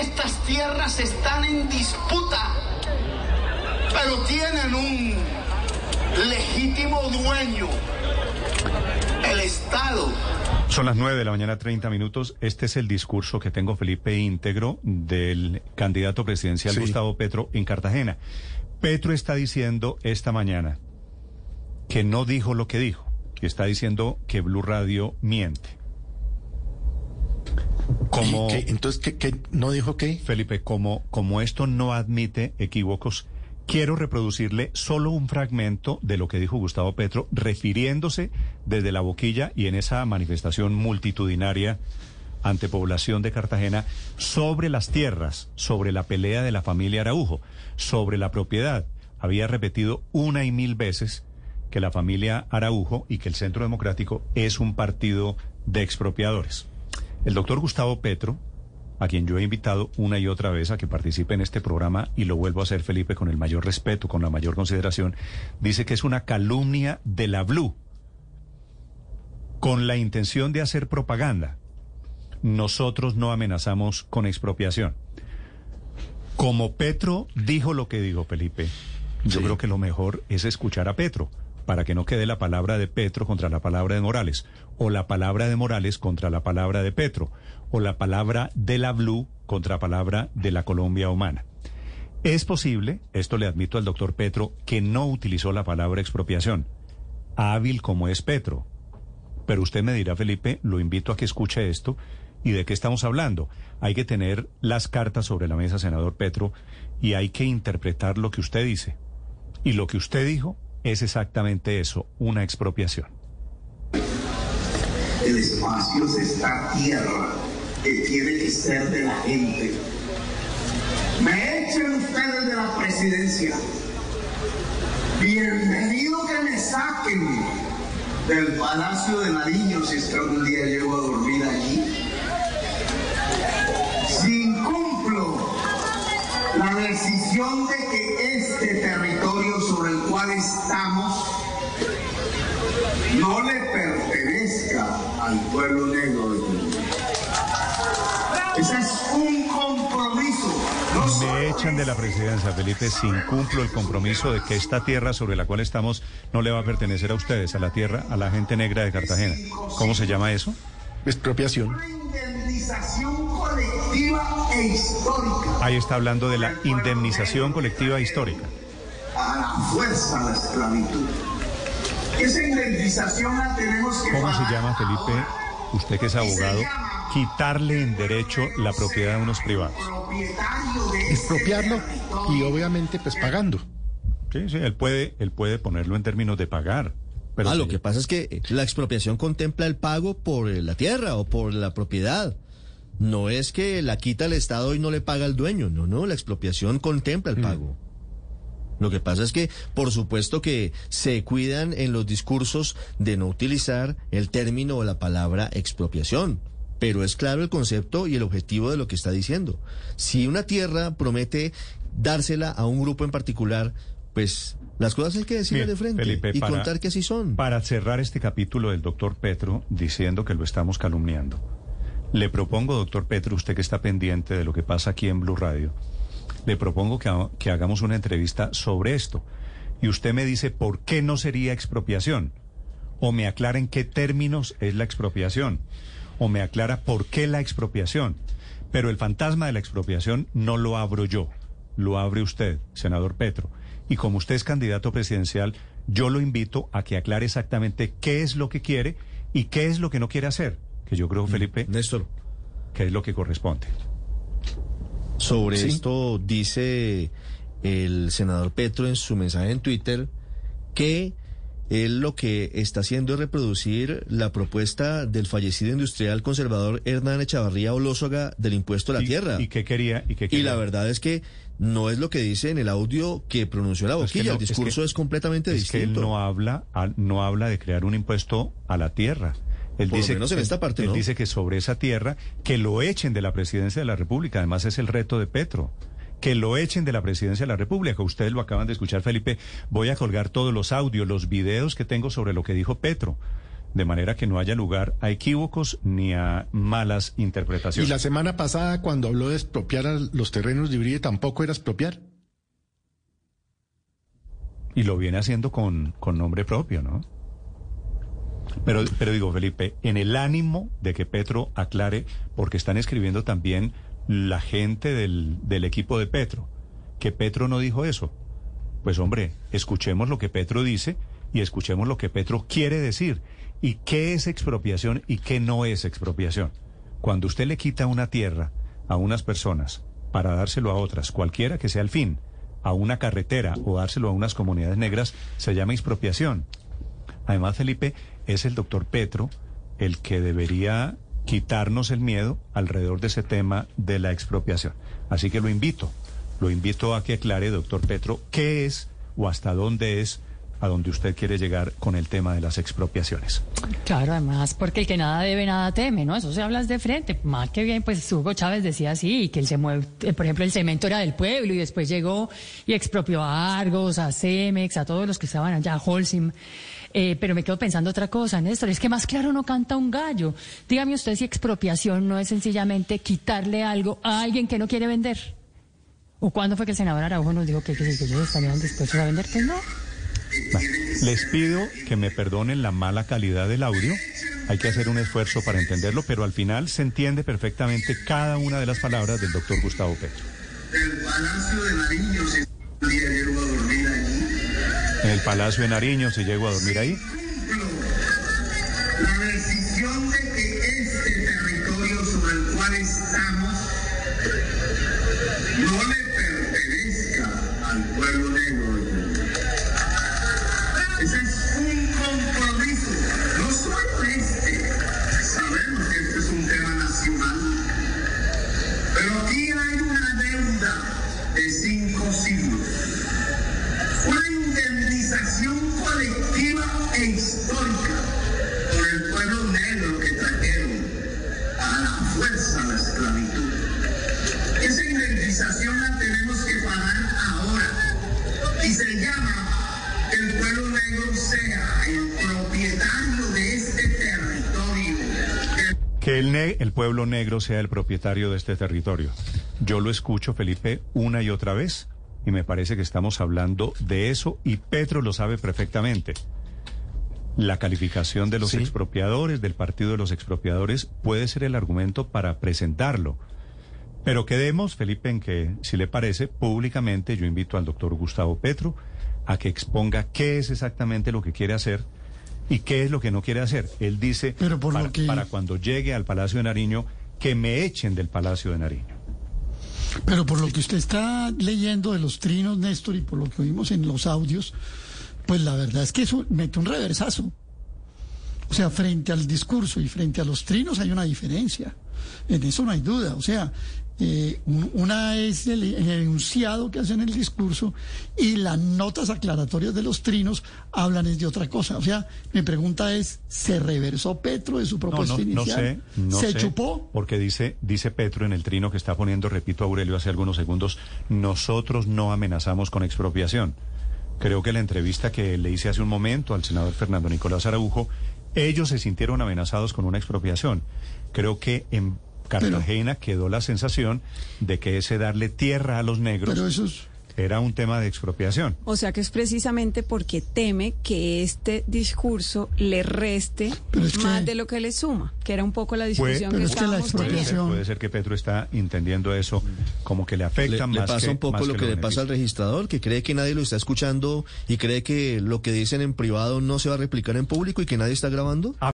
estas tierras están en disputa, pero tienen un legítimo dueño, el Estado. Son las 9 de la mañana, 30 minutos. Este es el discurso que tengo, Felipe, íntegro del candidato presidencial Sí. Gustavo Petro en Cartagena. Petro está diciendo esta mañana que no dijo lo que dijo, que está diciendo que Blue Radio miente. Como, ¿Qué- qué- entonces, ¿qué, qué- no dijo qué? Felipe, como, como esto no admite equívocos, quiero reproducirle solo un fragmento de lo que dijo Gustavo Petro, refiriéndose desde la boquilla y en esa manifestación multitudinaria ante población de Cartagena sobre las tierras, sobre la pelea de la familia Araujo, sobre la propiedad. Había repetido una y mil veces que la familia Araujo y que el Centro Democrático es un partido de expropiadores. El doctor Gustavo Petro, a quien yo he invitado una y otra vez a que participe en este programa y lo vuelvo a hacer, Felipe, con el mayor respeto, con la mayor consideración, dice que es una calumnia de la Blue con la intención de hacer propaganda. Nosotros no amenazamos con expropiación. Como Petro dijo lo que dijo Felipe, yo Sí. creo que lo mejor es escuchar a Petro, para que no quede la palabra de Petro contra la palabra de Morales, o la palabra de Morales contra la palabra de Petro, o la palabra de la Blue contra la palabra de la Colombia humana. Es posible, esto le admito al doctor Petro, que no utilizó la palabra expropiación, hábil como es Petro. Pero usted me dirá, Felipe, lo invito a que escuche esto. ¿Y de qué estamos hablando? Hay que tener las cartas sobre la mesa, senador Petro, y hay que interpretar lo que usted dice. Y lo que usted dijo es exactamente eso, una expropiación. El espacio es esta tierra que tiene que ser de la gente. Me echen ustedes de la presidencia. Bienvenido que me saquen del Palacio de Nariño si es que algún día llego a dormir allí. Si incumplo la decisión de que este el no le pertenezca al pueblo negro de Colombia. Ese es un compromiso. No Me echan de la presidencia, Felipe, si incumplo el compromiso de que esta tierra sobre la cual estamos no le va a pertenecer a ustedes, a la tierra, a la gente negra de Cartagena. ¿Cómo se llama eso? Expropiación. una indemnización colectiva e histórica Ahí está hablando de la indemnización colectiva histórica. A la fuerza la esclavitud. Esa indemnización la tenemos que ¿Cómo se llama, Felipe, usted que es abogado, quitarle en derecho la propiedad de unos privados? ese Expropiarlo y obviamente pues pagando. Sí, sí, él puede, él puede ponerlo en términos de pagar. Pero ah, sí, lo que pasa es que la expropiación contempla el pago por eh, la tierra o por la propiedad. No es que la quita el Estado y no le paga al dueño. No, no, la expropiación contempla el pago. Lo que pasa es que, por supuesto que se cuidan en los discursos de no utilizar el término o la palabra expropiación. Pero es claro el concepto y el objetivo de lo que está diciendo. Si una tierra promete dársela a un grupo en particular, pues las cosas hay que decirle de frente Felipe, y para- contar que así son. Para cerrar este capítulo del doctor Petro diciendo que lo estamos calumniando, le propongo, doctor Petro, usted que está pendiente de lo que pasa aquí en Blue Radio, le propongo que, ha- que hagamos una entrevista sobre esto. Y usted me dice por qué no sería expropiación. O me aclara en qué términos es la expropiación. O me aclara por qué la expropiación. Pero el fantasma de la expropiación no lo abro yo, lo abre usted, senador Petro. Y como usted es candidato presidencial, yo lo invito a que aclare exactamente qué es lo que quiere y qué es lo que no quiere hacer. Que yo creo, Felipe, Néstor, que es lo que corresponde. Sobre Sí. esto dice el senador Petro en su mensaje en Twitter que él lo que está haciendo es reproducir la propuesta del fallecido industrial conservador Hernán Echavarría Olózoga del impuesto a la ¿Y- tierra. ¿Y qué quería? ¿Y, qué Y la verdad es que no es lo que dice en el audio que pronunció la Es que boquilla. no, el es que- discurso es, completamente es que él distinto. no habla, a- no habla de crear un impuesto a la tierra. Él Por lo dice, menos en él- esta parte, él ¿no? dice que sobre esa tierra, que lo echen de la presidencia de la República. Además, es el reto de Petro. Que lo echen de la presidencia de la República. Ustedes lo acaban de escuchar, Felipe. Voy a colgar todos los audios, los videos que tengo sobre lo que dijo Petro. de manera que no haya lugar a equívocos ni a malas Y interpretaciones. la semana pasada, cuando habló de expropiar a los terrenos de Uribe, tampoco era expropiar. Y lo viene haciendo con, con nombre propio, ¿no? Pero, pero digo, Felipe, en el ánimo de que Petro aclare, porque están escribiendo también la gente del, del equipo de Petro, que Petro no dijo eso. Pues hombre, escuchemos lo que Petro dice y escuchemos lo que Petro quiere decir. ¿Y qué es expropiación y qué no es expropiación? Cuando usted le quita una tierra a unas personas para dárselo a otras, cualquiera que sea el fin, a una carretera o dárselo a unas comunidades negras, se llama expropiación. Además, Felipe, es el doctor Petro el que debería quitarnos el miedo alrededor de ese tema de la expropiación. Así que lo invito, lo invito a que aclare, doctor Petro, qué es o hasta dónde es a donde usted quiere llegar con el tema de las expropiaciones. Claro, además, porque el que nada debe, nada teme, ¿no? Eso se hablas de frente. Más que bien, pues Hugo Chávez decía así, que se mueve, eh, por ejemplo, el cemento era del pueblo y después llegó y expropió a Argos, a Cemex, a todos los que estaban allá, a Holcim. Eh, pero me quedo pensando otra cosa, Néstor, es que más claro no canta un gallo. Dígame usted si expropiación no es sencillamente quitarle algo a alguien que no quiere vender. ¿O cuándo fue que el senador Araujo nos dijo que, que ellos estarían dispuestos a vender? Pues no. Les pido que me perdonen la mala calidad del audio. Hay que hacer un esfuerzo para entenderlo, pero al final se entiende perfectamente cada una de las palabras del doctor Gustavo Petro. El Palacio de Nariño se llego a dormir allí. En el Palacio de Nariño, si llego a dormir ahí, que el pueblo negro sea el propietario de este territorio. el pueblo negro sea el propietario de este territorio. Yo lo escucho, Felipe, una y otra vez, y me parece que estamos hablando de eso, y Petro lo sabe perfectamente. La calificación de los Sí. expropiadores, del partido de los expropiadores, puede ser el argumento para presentarlo. Pero quedemos, Felipe, en que, si le parece, públicamente yo invito al doctor Gustavo Petro a que exponga qué es exactamente lo que quiere hacer y qué es lo que no quiere hacer. Él dice, Pero por lo para, que- para cuando llegue al Palacio de Nariño, que me echen del Palacio de Nariño. Pero por lo que usted está leyendo de los trinos, Néstor, y por lo que oímos en los audios, pues la verdad es que eso mete un reversazo. O sea, frente al discurso y frente a los trinos hay una diferencia. En eso no hay duda. O sea, eh, un- una es el, enunciado que hacen el discurso y las notas aclaratorias de los trinos hablan es de otra cosa. O sea, mi pregunta es, ¿se reversó Petro de su propuesta no, no inicial? sé, no ¿Se sé, chupó? Porque dice, dice Petro en el trino que está poniendo, repito, Aurelio hace algunos segundos, nosotros no amenazamos con expropiación. Creo que la entrevista que le hice hace un momento al senador Fernando Nicolás Araujo, ellos se sintieron amenazados con una expropiación. Creo que en Cartagena quedó la sensación de que ese darle tierra a los negros. Era un tema de expropiación. O sea que es precisamente porque teme que este discurso le reste Pero es que- más de lo que le suma, que era un poco la discusión pero que es que la estábamos Puede teniendo. ser, expropiación- puede ser que Petro está entendiendo eso como que le Le, afecta le más pasa que- un poco lo que, le pasa al registrador, que cree que nadie lo está escuchando y cree que lo que dicen en privado no se va a replicar en público y que nadie está grabando.